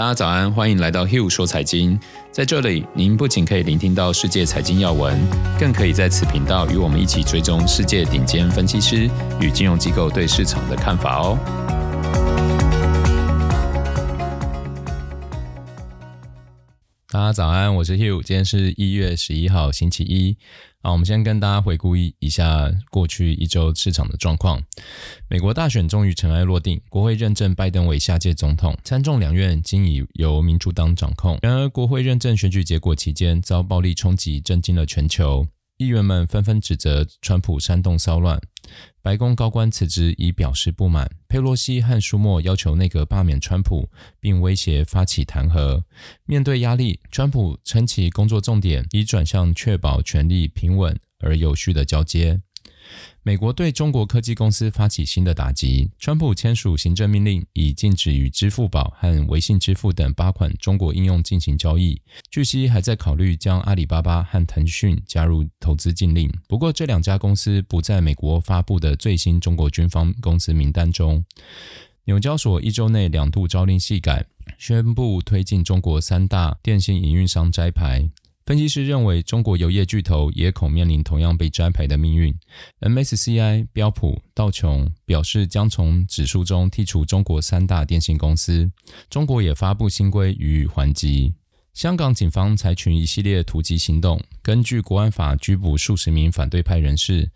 大家早安，欢迎来到 Hill 说财经。在这里，您不仅可以聆听到世界财经要闻，更可以在此频道与我们一起追踪世界顶尖分析师与金融机构对市场的看法哦。大家早安，我是 Hugh，今天是一月十一号，星期一。好，我们先跟大家回顾一一下过去一周市场的状况。美国大选终于尘埃落定，国会认证拜登为下届总统，参众两院均已由民主党掌控。然而，国会认证选举结果期间遭暴力冲击，震惊了全球。议员们纷纷指责川普煽动骚乱，白宫高官辞职以表示不满。佩洛西和舒默要求内阁罢免川普，并威胁发起弹劾。面对压力，川普称其工作重点已转向确保权力平稳而有序的交接。美国对中国科技公司发起新的打击，川普签署行政命令，以禁止与支付宝和微信支付等八款中国应用进行交易。据悉，还在考虑将阿里巴巴和腾讯加入投资禁令。不过，这两家公司不在美国发布的最新中国军方公司名单中。纽交所一周内两度朝令夕改，宣布推进中国三大电信营运商摘牌。分析师认为，中国油业巨头也恐面临同样被摘牌的命运。MSCI 标普道琼表示将从指数中剔除中国三大电信公司。中国也发布新规予以还击。香港警方采取一系列突击行动，根据国安法拘捕数十名反对派人士，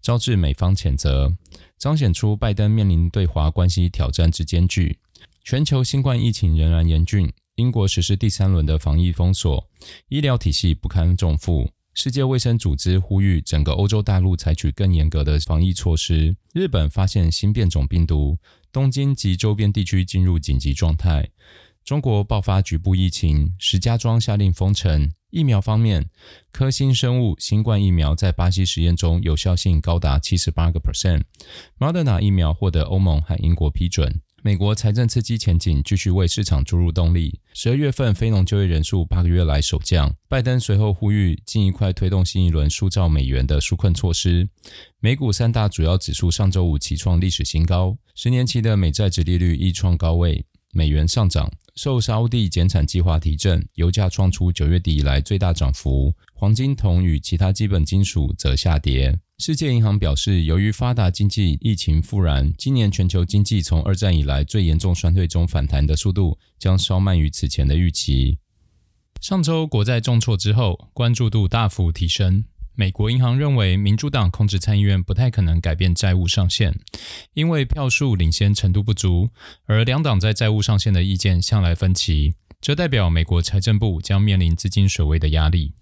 招致美方谴责，彰显出拜登面临对华关系挑战之艰巨。全球新冠疫情仍然严峻。英国实施第三轮的防疫封锁，医疗体系不堪重负。世界卫生组织呼吁整个欧洲大陆采取更严格的防疫措施。日本发现新变种病毒，东京及周边地区进入紧急状态。中国爆发局部疫情，石家庄下令封城。疫苗方面，科兴生物新冠疫苗在巴西实验中有效性高达七十八个 percent。Moderna 疫苗获得欧盟和英国批准。美国财政刺激前景继续为市场注入动力。十二月份非农就业人数八个月来首降。拜登随后呼吁尽一块推动新一轮塑造美元的纾困措施。美股三大主要指数上周五齐创历史新高，十年期的美债殖利率亦创高位。美元上涨，受沙乌地减产计划提振，油价创出九月底以来最大涨幅。黄金、铜与其他基本金属则下跌。世界银行表示，由于发达经济疫情复燃，今年全球经济从二战以来最严重衰退中反弹的速度将稍慢于此前的预期。上周国债重挫之后，关注度大幅提升。美国银行认为，民主党控制参议院不太可能改变债务上限，因为票数领先程度不足，而两党在债务上限的意见向来分歧，这代表美国财政部将面临资金水位的压力。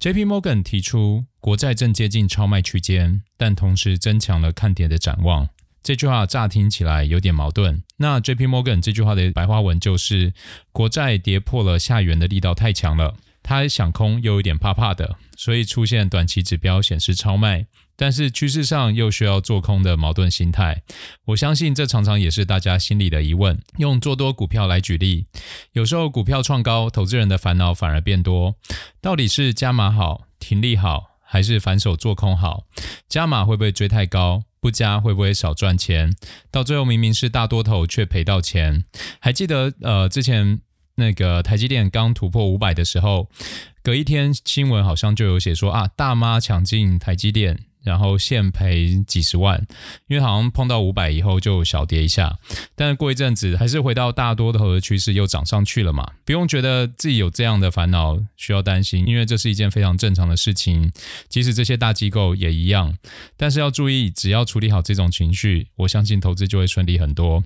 J.P. Morgan 提出，国债正接近超卖区间，但同时增强了看跌的展望。这句话乍听起来有点矛盾。那 J.P. Morgan 这句话的白话文就是，国债跌破了下缘的力道太强了。他想空又有点怕怕的，所以出现短期指标显示超卖，但是趋势上又需要做空的矛盾心态。我相信这常常也是大家心里的疑问。用做多股票来举例，有时候股票创高，投资人的烦恼反而变多。到底是加码好、停利好，还是反手做空好？加码会不会追太高？不加会不会少赚钱？到最后明明是大多头却赔到钱。还记得呃之前。那个台积电刚突破五百的时候，隔一天新闻好像就有写说啊，大妈抢进台积电，然后现赔几十万，因为好像碰到五百以后就小跌一下，但是过一阵子还是回到大多头的趋势，又涨上去了嘛，不用觉得自己有这样的烦恼需要担心，因为这是一件非常正常的事情，即使这些大机构也一样，但是要注意，只要处理好这种情绪，我相信投资就会顺利很多。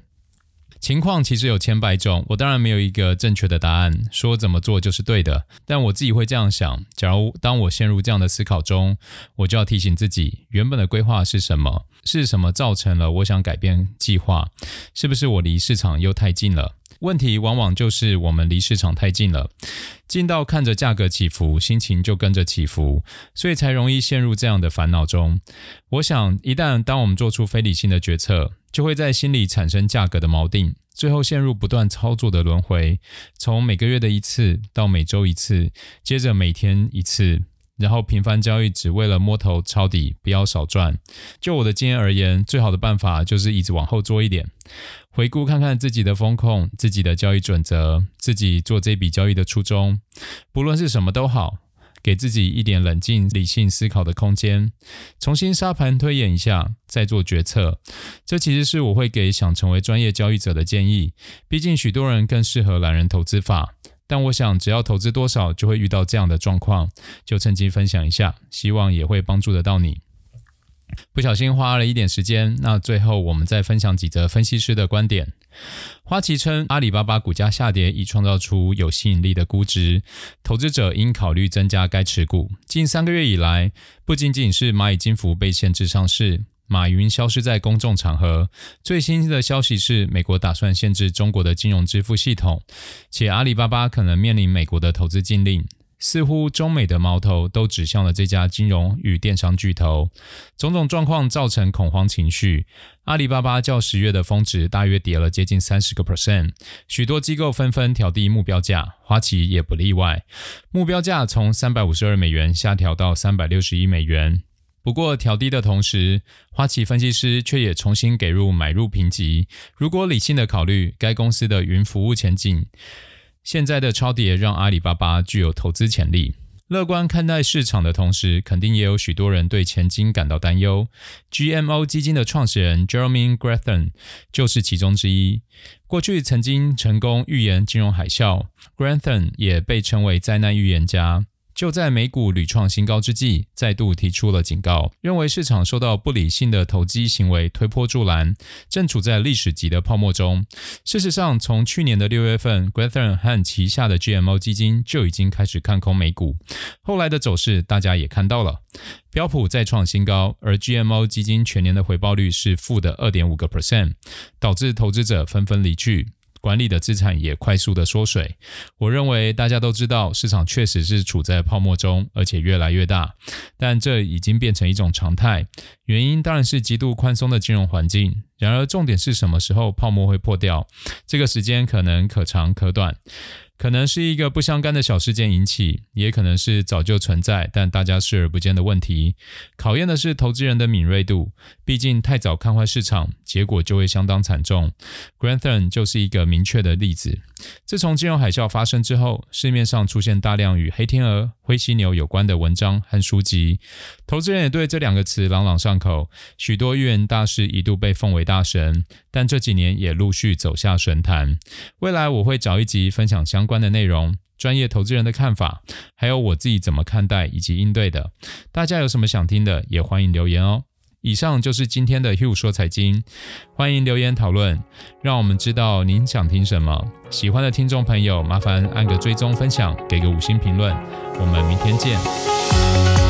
情况其实有千百种，我当然没有一个正确的答案，说怎么做就是对的。但我自己会这样想：假如当我陷入这样的思考中，我就要提醒自己，原本的规划是什么？是什么造成了我想改变计划？是不是我离市场又太近了？问题往往就是我们离市场太近了，近到看着价格起伏，心情就跟着起伏，所以才容易陷入这样的烦恼中。我想，一旦当我们做出非理性的决策，就会在心里产生价格的锚定，最后陷入不断操作的轮回，从每个月的一次到每周一次，接着每天一次，然后频繁交易只为了摸头抄底，不要少赚。就我的经验而言，最好的办法就是一直往后做一点，回顾看看自己的风控、自己的交易准则、自己做这笔交易的初衷，不论是什么都好。给自己一点冷静、理性思考的空间，重新沙盘推演一下，再做决策。这其实是我会给想成为专业交易者的建议。毕竟许多人更适合懒人投资法，但我想只要投资多少，就会遇到这样的状况，就趁机分享一下，希望也会帮助得到你。不小心花了一点时间，那最后我们再分享几则分析师的观点。花旗称，阿里巴巴股价下跌已创造出有吸引力的估值，投资者应考虑增加该持股。近三个月以来，不仅仅是蚂蚁金服被限制上市，马云消失在公众场合，最新的消息是美国打算限制中国的金融支付系统，且阿里巴巴可能面临美国的投资禁令。似乎中美的矛头都指向了这家金融与电商巨头，种种状况造成恐慌情绪。阿里巴巴较十月的峰值大约跌了接近三十个 percent，许多机构纷纷调低目标价，花旗也不例外，目标价从三百五十二美元下调到三百六十一美元。不过调低的同时，花旗分析师却也重新给入买入评级。如果理性的考虑该公司的云服务前景。现在的超跌让阿里巴巴具有投资潜力。乐观看待市场的同时，肯定也有许多人对前景感到担忧。GMO 基金的创始人 Jeremy Grantham 就是其中之一。过去曾经成功预言金融海啸，Grantham 也被称为灾难预言家。就在美股屡创新高之际，再度提出了警告，认为市场受到不理性的投机行为推波助澜，正处在历史级的泡沫中。事实上，从去年的六月份，Grantham 和旗下的 GMO 基金就已经开始看空美股。后来的走势大家也看到了，标普再创新高，而 GMO 基金全年的回报率是负的二点五个 percent，导致投资者纷纷离去。管理的资产也快速的缩水。我认为大家都知道，市场确实是处在泡沫中，而且越来越大。但这已经变成一种常态。原因当然是极度宽松的金融环境。然而，重点是什么时候泡沫会破掉？这个时间可能可长可短。可能是一个不相干的小事件引起，也可能是早就存在但大家视而不见的问题。考验的是投资人的敏锐度，毕竟太早看坏市场，结果就会相当惨重。Grantham 就是一个明确的例子。自从金融海啸发生之后，市面上出现大量与黑天鹅、灰犀牛有关的文章和书籍，投资人也对这两个词朗朗上口。许多预言大师一度被奉为大神，但这几年也陆续走下神坛。未来我会找一集分享相相关的内容，专业投资人的看法，还有我自己怎么看待以及应对的。大家有什么想听的，也欢迎留言哦。以上就是今天的 Hugh 说财经，欢迎留言讨论，让我们知道您想听什么。喜欢的听众朋友，麻烦按个追踪、分享，给个五星评论。我们明天见。